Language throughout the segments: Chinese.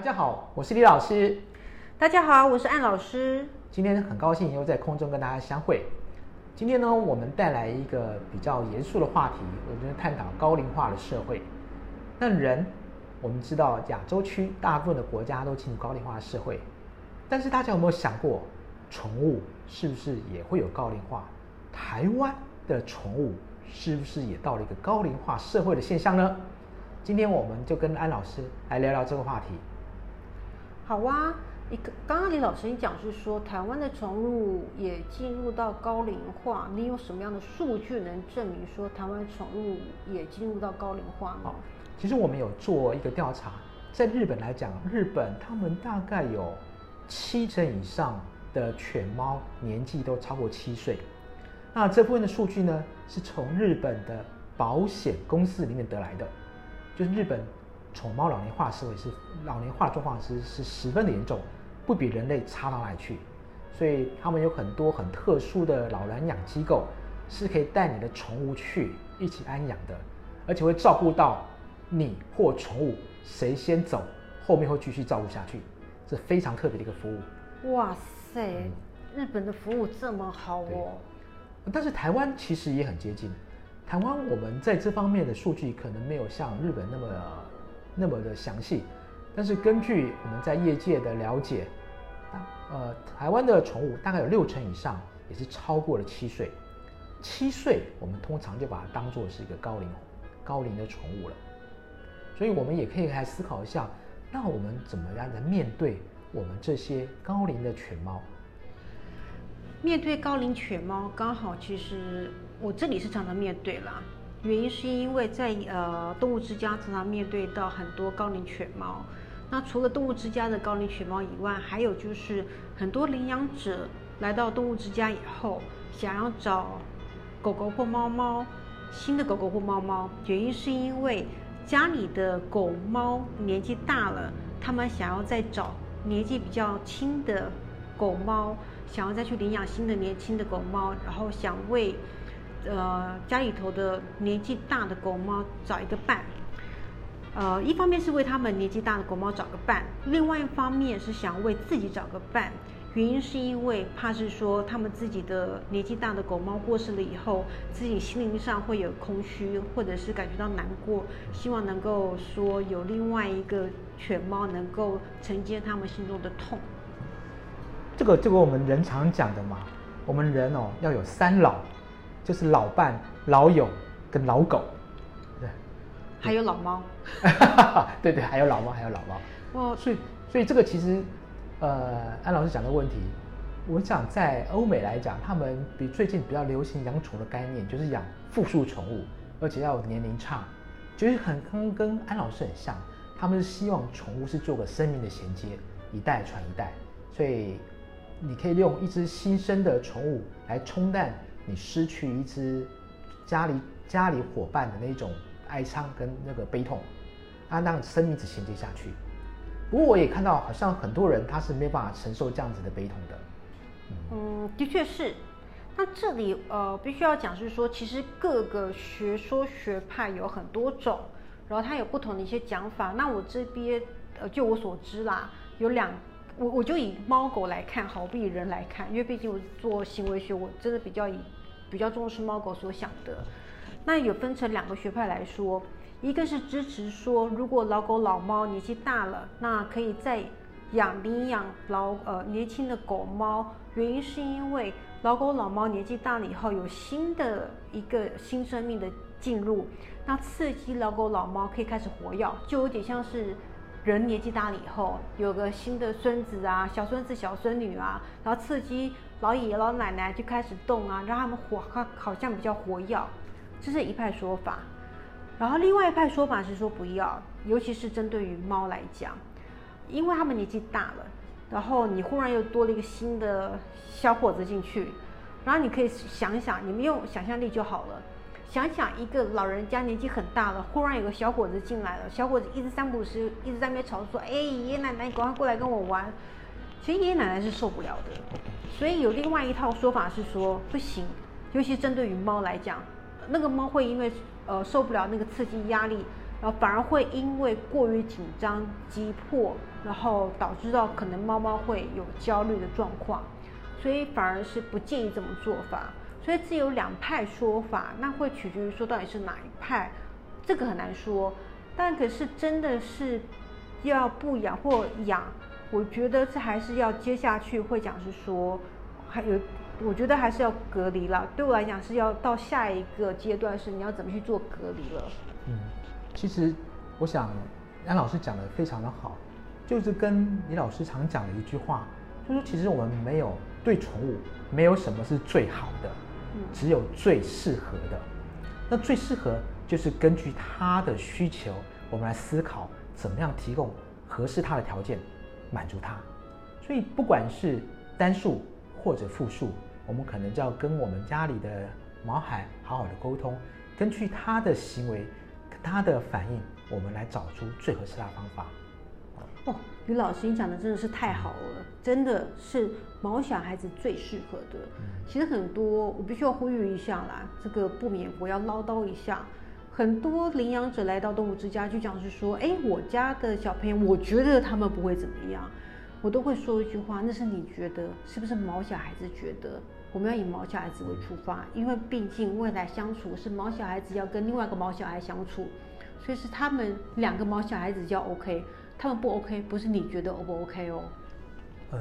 大家好，我是李老师。大家好，我是安老师。今天很高兴又在空中跟大家相会。今天呢，我们带来一个比较严肃的话题，我们探讨高龄化的社会。那人，我们知道亚洲区大部分的国家都进入高龄化的社会，但是大家有没有想过，宠物是不是也会有高龄化？台湾的宠物是不是也到了一个高龄化社会的现象呢？今天我们就跟安老师来聊聊这个话题。好啊，一个刚刚李老师你讲是说台湾的宠物也进入到高龄化，你有什么样的数据能证明说台湾宠物也进入到高龄化呢？其实我们有做一个调查，在日本来讲，日本他们大概有七成以上的犬猫年纪都超过七岁。那这部分的数据呢，是从日本的保险公司里面得来的，就是日本宠猫老年化社会是老年化状况是是十分的严重，不比人类差到哪里去。所以他们有很多很特殊的老人养机构，是可以带你的宠物去一起安养的，而且会照顾到。你或宠物谁先走，后面会继续照顾下去，这非常特别的一个服务。哇塞，日本的服务这么好哦！但是台湾其实也很接近。台湾我们在这方面的数据可能没有像日本那么那么的详细，但是根据我们在业界的了解，呃，台湾的宠物大概有六成以上也是超过了七岁。七岁我们通常就把它当做是一个高龄高龄的宠物了。所以，我们也可以来思考一下，那我们怎么样来面对我们这些高龄的犬猫？面对高龄犬猫，刚好其实我这里是常常面对啦。原因是因为在呃动物之家常常面对到很多高龄犬猫。那除了动物之家的高龄犬猫以外，还有就是很多领养者来到动物之家以后，想要找狗狗或猫猫，新的狗狗或猫猫，原因是因为。家里的狗猫年纪大了，他们想要再找年纪比较轻的狗猫，想要再去领养新的年轻的狗猫，然后想为呃家里头的年纪大的狗猫找一个伴。呃，一方面是为他们年纪大的狗猫找个伴，另外一方面是想为自己找个伴。原因是因为怕是说他们自己的年纪大的狗猫过世了以后，自己心灵上会有空虚，或者是感觉到难过，希望能够说有另外一个犬猫能够承接他们心中的痛。这个这个我们人常讲的嘛，我们人哦要有三老，就是老伴、老友跟老狗，对，还有老猫，对对，还有老猫，还有老猫。哦，所以所以这个其实。呃，安老师讲的问题，我想在欧美来讲，他们比最近比较流行养宠的概念，就是养复数宠物，而且要年龄差，就是很跟跟安老师很像，他们是希望宠物是做个生命的衔接，一代传一代，所以你可以利用一只新生的宠物来冲淡你失去一只家里家里伙伴的那种哀伤跟那个悲痛，啊，让生命一直衔接下去。不过我也看到，好像很多人他是没有办法承受这样子的悲痛的。嗯，的确是。那这里呃，必须要讲是说，其实各个学说学派有很多种，然后它有不同的一些讲法。那我这边呃，就我所知啦，有两，我我就以猫狗来看，好比人来看，因为毕竟我做行为学，我真的比较以比较重视猫狗所想的。那有分成两个学派来说。一个是支持说，如果老狗老猫年纪大了，那可以再养领养老呃年轻的狗猫。原因是因为老狗老猫年纪大了以后，有新的一个新生命的进入，那刺激老狗老猫可以开始活跃，就有点像是人年纪大了以后有个新的孙子啊、小孙子、小孙女啊，然后刺激老爷爷老奶奶就开始动啊，让他们活好好像比较活跃，这是一派说法。然后另外一派说法是说不要，尤其是针对于猫来讲，因为它们年纪大了，然后你忽然又多了一个新的小伙子进去，然后你可以想想，你们用想象力就好了，想想一个老人家年纪很大了，忽然有个小伙子进来了，小伙子一直三不时一直在那边吵说，哎，爷爷奶奶，你赶快过来跟我玩。其实爷爷奶奶是受不了的，所以有另外一套说法是说不行，尤其针对于猫来讲，那个猫会因为。呃，受不了那个刺激压力，然后反而会因为过于紧张、急迫，然后导致到可能猫猫会有焦虑的状况，所以反而是不建议这么做法。所以这有两派说法，那会取决于说到底是哪一派，这个很难说。但可是真的是要不养或养，我觉得这还是要接下去会讲是说，还有我觉得还是要隔离了。对我来讲是要到下一个阶段是你要怎么去做隔离了。嗯。其实，我想安老师讲的非常的好，就是跟李老师常讲的一句话，就是其实我们没有对宠物没有什么是最好的，只有最适合的。那最适合就是根据它的需求，我们来思考怎么样提供合适它的条件，满足它。所以不管是单数或者复数，我们可能就要跟我们家里的毛孩好好的沟通，根据他的行为。他的反应，我们来找出最合适的方法。哦，于老师，你讲的真的是太好了，真的是毛小孩子最适合的。其实很多，我必须要呼吁一下啦，这个不免我要唠叨一下。很多领养者来到动物之家，就讲是说，哎，我家的小朋友，我觉得他们不会怎么样，我都会说一句话，那是你觉得，是不是毛小孩子觉得？我们要以毛小孩子为出发，因为毕竟未来相处是毛小孩子要跟另外一个毛小孩相处，所以是他们两个毛小孩子要 OK，他们不 OK，不是你觉得 O 不 OK 哦？呃，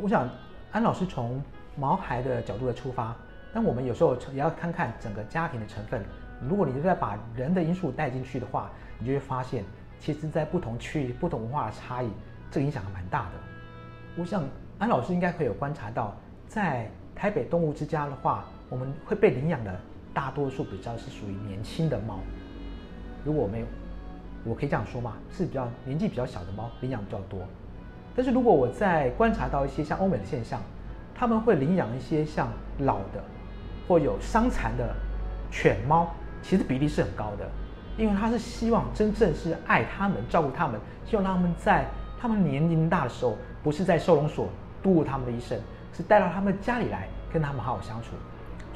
我想安老师从毛孩的角度来出发，但我们有时候也要看看整个家庭的成分。如果你再把人的因素带进去的话，你就会发现，其实，在不同区域、不同文化的差异，这个影响还蛮大的。我想安老师应该会有观察到，在台北动物之家的话，我们会被领养的大多数比较是属于年轻的猫。如果我没有，我可以这样说嘛，是比较年纪比较小的猫领养比较多。但是如果我在观察到一些像欧美的现象，他们会领养一些像老的或有伤残的犬猫，其实比例是很高的，因为他是希望真正是爱他们、照顾他们，希望他们在他们年龄大的时候，不是在收容所度过他们的一生。是带到他们家里来跟他们好好相处，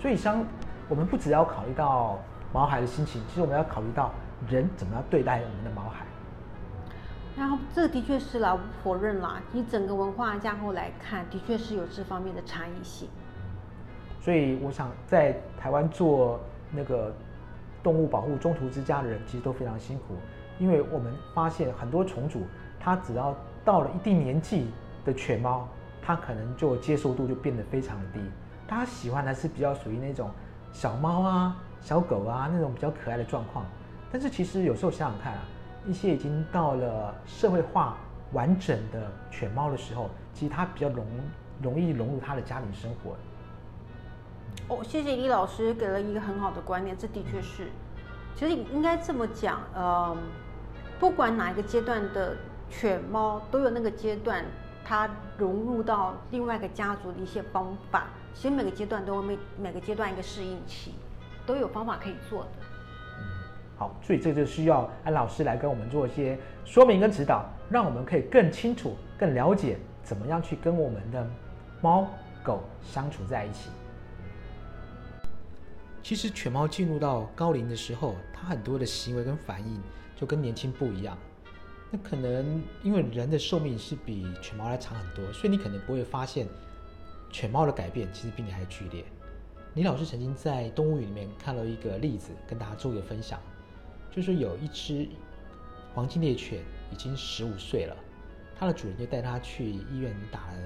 所以像我们不只要考虑到毛孩的心情，其实我们要考虑到人怎么样对待我们的毛孩。然后这的确是啦，不否认啦，以整个文化架构来看，的确是有这方面的差异性。所以我想在台湾做那个动物保护中途之家的人，其实都非常辛苦，因为我们发现很多宠主，他只要到了一定年纪的犬猫。它可能就接受度就变得非常的低，大家喜欢的是比较属于那种小猫啊、小狗啊那种比较可爱的状况。但是其实有时候想想看啊，一些已经到了社会化完整的犬猫的时候，其实它比较容容易融入它的家庭生活。哦，谢谢李老师给了一个很好的观念，这的确是。其实应该这么讲，呃，不管哪一个阶段的犬猫都有那个阶段。它融入到另外一个家族的一些方法，其实每个阶段都有每每个阶段一个适应期，都有方法可以做的。嗯，好，所以这就需要安老师来跟我们做一些说明跟指导，让我们可以更清楚、更了解怎么样去跟我们的猫狗相处在一起。其实犬猫进入到高龄的时候，它很多的行为跟反应就跟年轻不一样。那可能因为人的寿命是比犬猫来长很多，所以你可能不会发现犬猫的改变其实比你还剧烈。李老师曾经在动物园里面看到一个例子，跟大家做一个分享，就是有一只黄金猎犬已经十五岁了，它的主人就带它去医院打了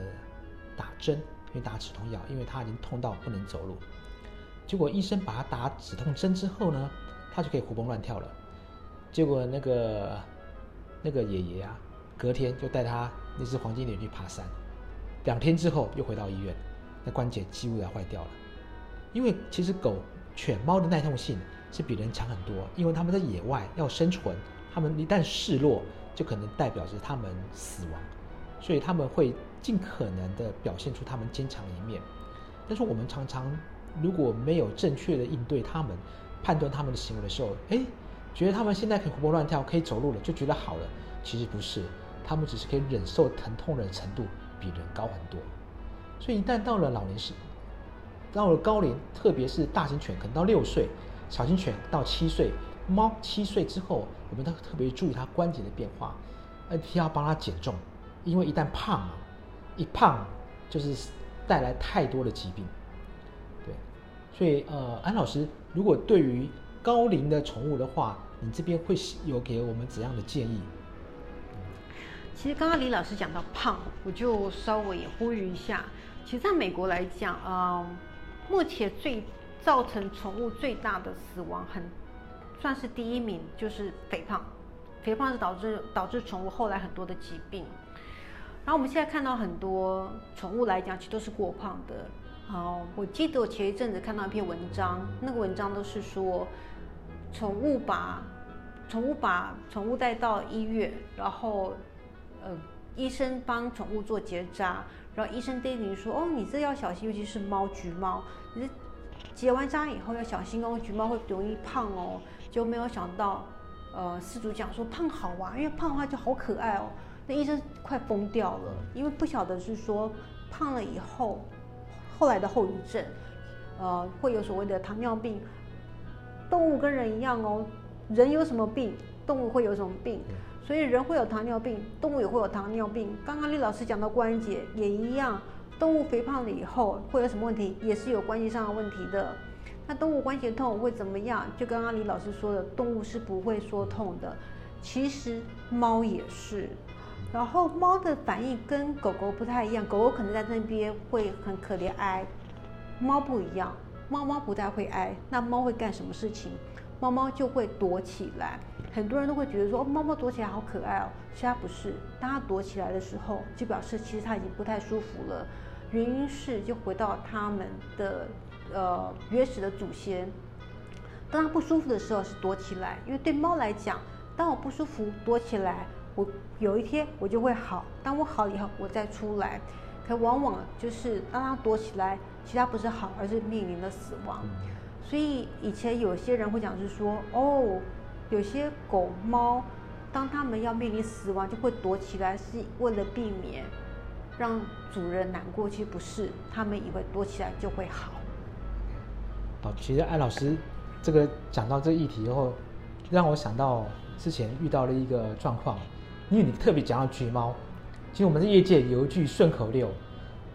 打针，因为打止痛药，因为它已经痛到不能走路。结果医生把它打止痛针之后呢，它就可以活蹦乱跳了。结果那个。那个爷爷啊，隔天就带他那只黄金猎去爬山，两天之后又回到医院，那关节几乎要坏掉了。因为其实狗、犬、猫的耐痛性是比人强很多，因为它们在野外要生存，它们一旦示弱，就可能代表着它们死亡，所以他们会尽可能的表现出他们坚强的一面。但是我们常常如果没有正确的应对他们，判断他们的行为的时候，哎。觉得他们现在可以活蹦乱跳，可以走路了，就觉得好了。其实不是，他们只是可以忍受疼痛的程度比人高很多。所以一旦到了老年时，到了高龄，特别是大型犬，可能到六岁；小型犬到七岁，猫七岁之后，我们都特别注意它关节的变化，而且要帮它减重，因为一旦胖啊，一胖就是带来太多的疾病。所以呃，安老师，如果对于高龄的宠物的话，你这边会有给我们怎样的建议？其实刚刚李老师讲到胖，我就稍微也呼吁一下。其实在美国来讲，嗯，目前最造成宠物最大的死亡，很算是第一名，就是肥胖。肥胖是导致导致宠物后来很多的疾病。然后我们现在看到很多宠物来讲，其实都是过胖的。好，我记得我前一阵子看到一篇文章，那个文章都是说，宠物把宠物把宠物带到医院，然后呃，医生帮宠物做结扎。然后医生叮咛说：“哦，你这要小心，尤其是猫，橘猫，你结完扎以后要小心哦，橘猫会容易胖哦。”就没有想到，呃，饲主讲说胖好啊，因为胖的话就好可爱哦。那医生快疯掉了，因为不晓得是说 胖了以后，后来的后遗症，呃，会有所谓的糖尿病。动物跟人一样哦，人有什么病，动物会有什么病。所以人会有糖尿病，动物也会有糖尿病。刚刚李老师讲到关节也一样，动物肥胖了以后会有什么问题，也是有关节上的问题的。那动物关节痛会怎么样？就刚刚李老师说的，动物是不会说痛的。其实猫也是，然后猫的反应跟狗狗不太一样，狗狗可能在那边会很可怜哀，猫不一样，猫猫不太会哀。那猫会干什么事情？猫猫就会躲起来。很多人都会觉得说，猫猫躲起来好可爱哦。其实不是，当它躲起来的时候，就表示其实它已经不太舒服了。原因是就回到它们的呃原始的祖先。当它不舒服的时候是躲起来，因为对猫来讲，当我不舒服躲起来，我有一天我就会好。当我好了以后，我再出来。可往往就是当它躲起来，其他不是好，而是面临了死亡。所以以前有些人会讲是说，哦。有些狗猫，当它们要面临死亡，就会躲起来，是为了避免让主人难过。其实不是，他们以为躲起来就会好。哦，其实艾老师这个讲到这议题以后，让我想到之前遇到了一个状况，因为你特别讲到橘猫，其实我们的业界有一句顺口溜，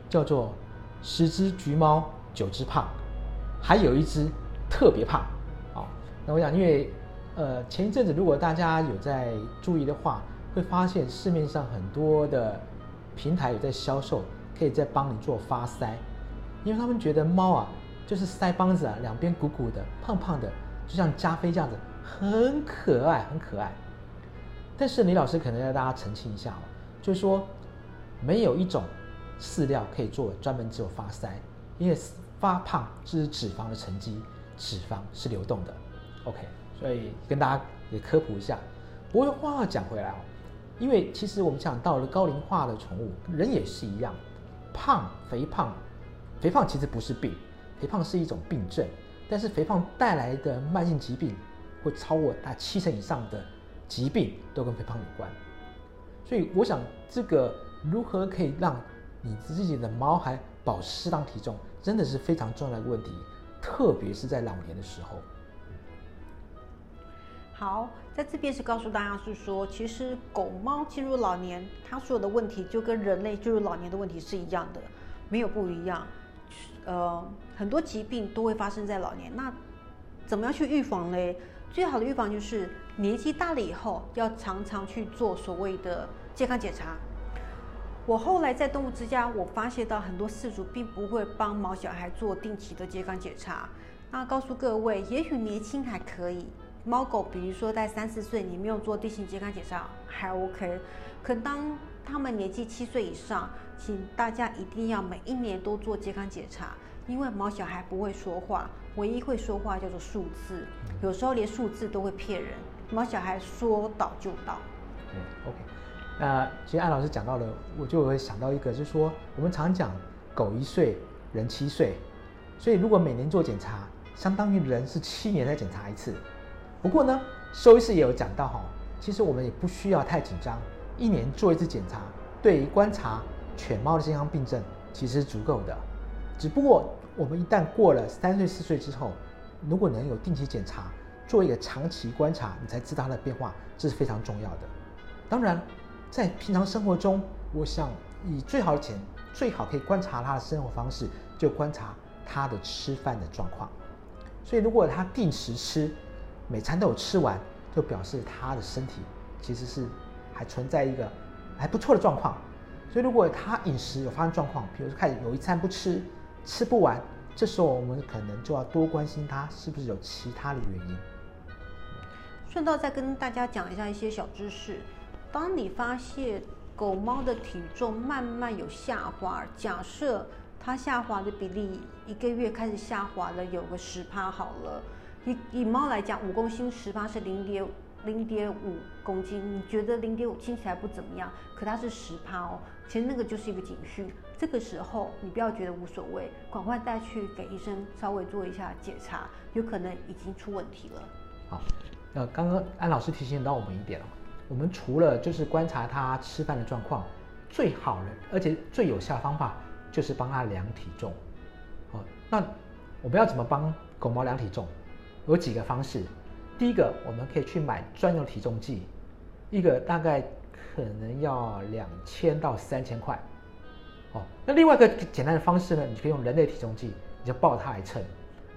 叫做“十只橘猫九只胖”，还有一只特别胖。哦，那我想因为。呃，前一阵子如果大家有在注意的话，会发现市面上很多的平台有在销售，可以在帮你做发腮，因为他们觉得猫啊，就是腮帮子啊，两边鼓鼓的、胖胖的，就像加菲这样子，很可爱，很可爱。但是李老师可能要大家澄清一下哦，就是说没有一种饲料可以做专门只有发腮，因为发胖是脂肪的沉积，脂肪是流动的。OK。所以跟大家也科普一下。不过话讲回来哦，因为其实我们讲到了高龄化的宠物，人也是一样，胖、肥胖，肥胖其实不是病，肥胖是一种病症。但是肥胖带来的慢性疾病，会超过大七成以上的疾病都跟肥胖有关。所以我想，这个如何可以让你自己的猫还保持适当体重，真的是非常重要的一个问题，特别是在老年的时候。好，在这边是告诉大家是说，其实狗猫进入老年，它所有的问题就跟人类进入老年的问题是一样的，没有不一样。呃，很多疾病都会发生在老年。那怎么样去预防嘞？最好的预防就是年纪大了以后，要常常去做所谓的健康检查。我后来在动物之家，我发现到很多饲主并不会帮毛小孩做定期的健康检查。那告诉各位，也许年轻还可以。猫狗，比如说在三四岁，你没有做地形健康检查还 OK，可当他们年纪七岁以上，请大家一定要每一年都做健康检查，因为毛小孩不会说话，唯一会说话叫做数字，有时候连数字都会骗人。毛小孩说倒就倒。嗯，OK。那其实艾老师讲到了，我就会想到一个，就是说我们常讲狗一岁，人七岁，所以如果每年做检查，相当于人是七年再检查一次。不过呢，兽医师也有讲到哈，其实我们也不需要太紧张，一年做一次检查，对于观察犬猫的健康病症其实是足够的。只不过我们一旦过了三岁四岁之后，如果能有定期检查，做一个长期观察，你才知道它的变化，这是非常重要的。当然，在平常生活中，我想以最好的钱，最好可以观察他的生活方式，就观察他的吃饭的状况。所以，如果他定时吃，每餐都有吃完，就表示他的身体其实是还存在一个还不错的状况。所以，如果他饮食有发生状况，比如说开始有一餐不吃，吃不完，这时候我们可能就要多关心他是不是有其他的原因。顺道再跟大家讲一下一些小知识。当你发现狗猫的体重慢慢有下滑，假设它下滑的比例一个月开始下滑了，有个十趴好了。以以猫来讲，五公斤十趴是零点零点五公斤，你觉得零点五听起来不怎么样，可它是十趴哦，其实那个就是一个警讯。这个时候你不要觉得无所谓，赶快带去给医生稍微做一下检查，有可能已经出问题了。好，呃，刚刚安老师提醒到我们一点了。我们除了就是观察它吃饭的状况，最好的而且最有效方法就是帮它量体重。好，那我们要怎么帮狗猫量体重？有几个方式。第一个，我们可以去买专用体重计，一个大概可能要两千到三千块。哦，那另外一个简单的方式呢，你可以用人类体重计，你就抱它来称，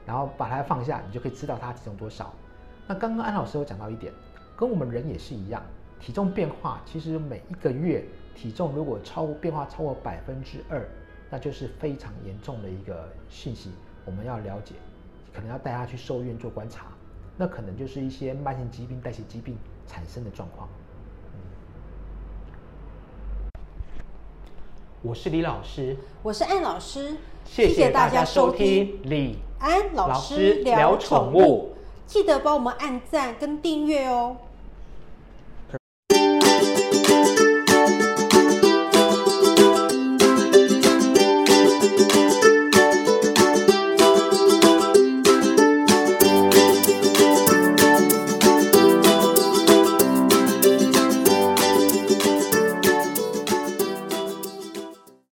然后把它放下，你就可以知道它体重多少。那刚刚安老师有讲到一点，跟我们人也是一样。体重变化其实每一个月体重如果超变化超过百分之二，那就是非常严重的一个信息，我们要了解，可能要带他去兽医院做观察，那可能就是一些慢性疾病、代谢疾病产生的状况。我是李老师，我是安老师，谢谢大家收听李安老师聊宠物，记得帮我们按赞跟订阅哦。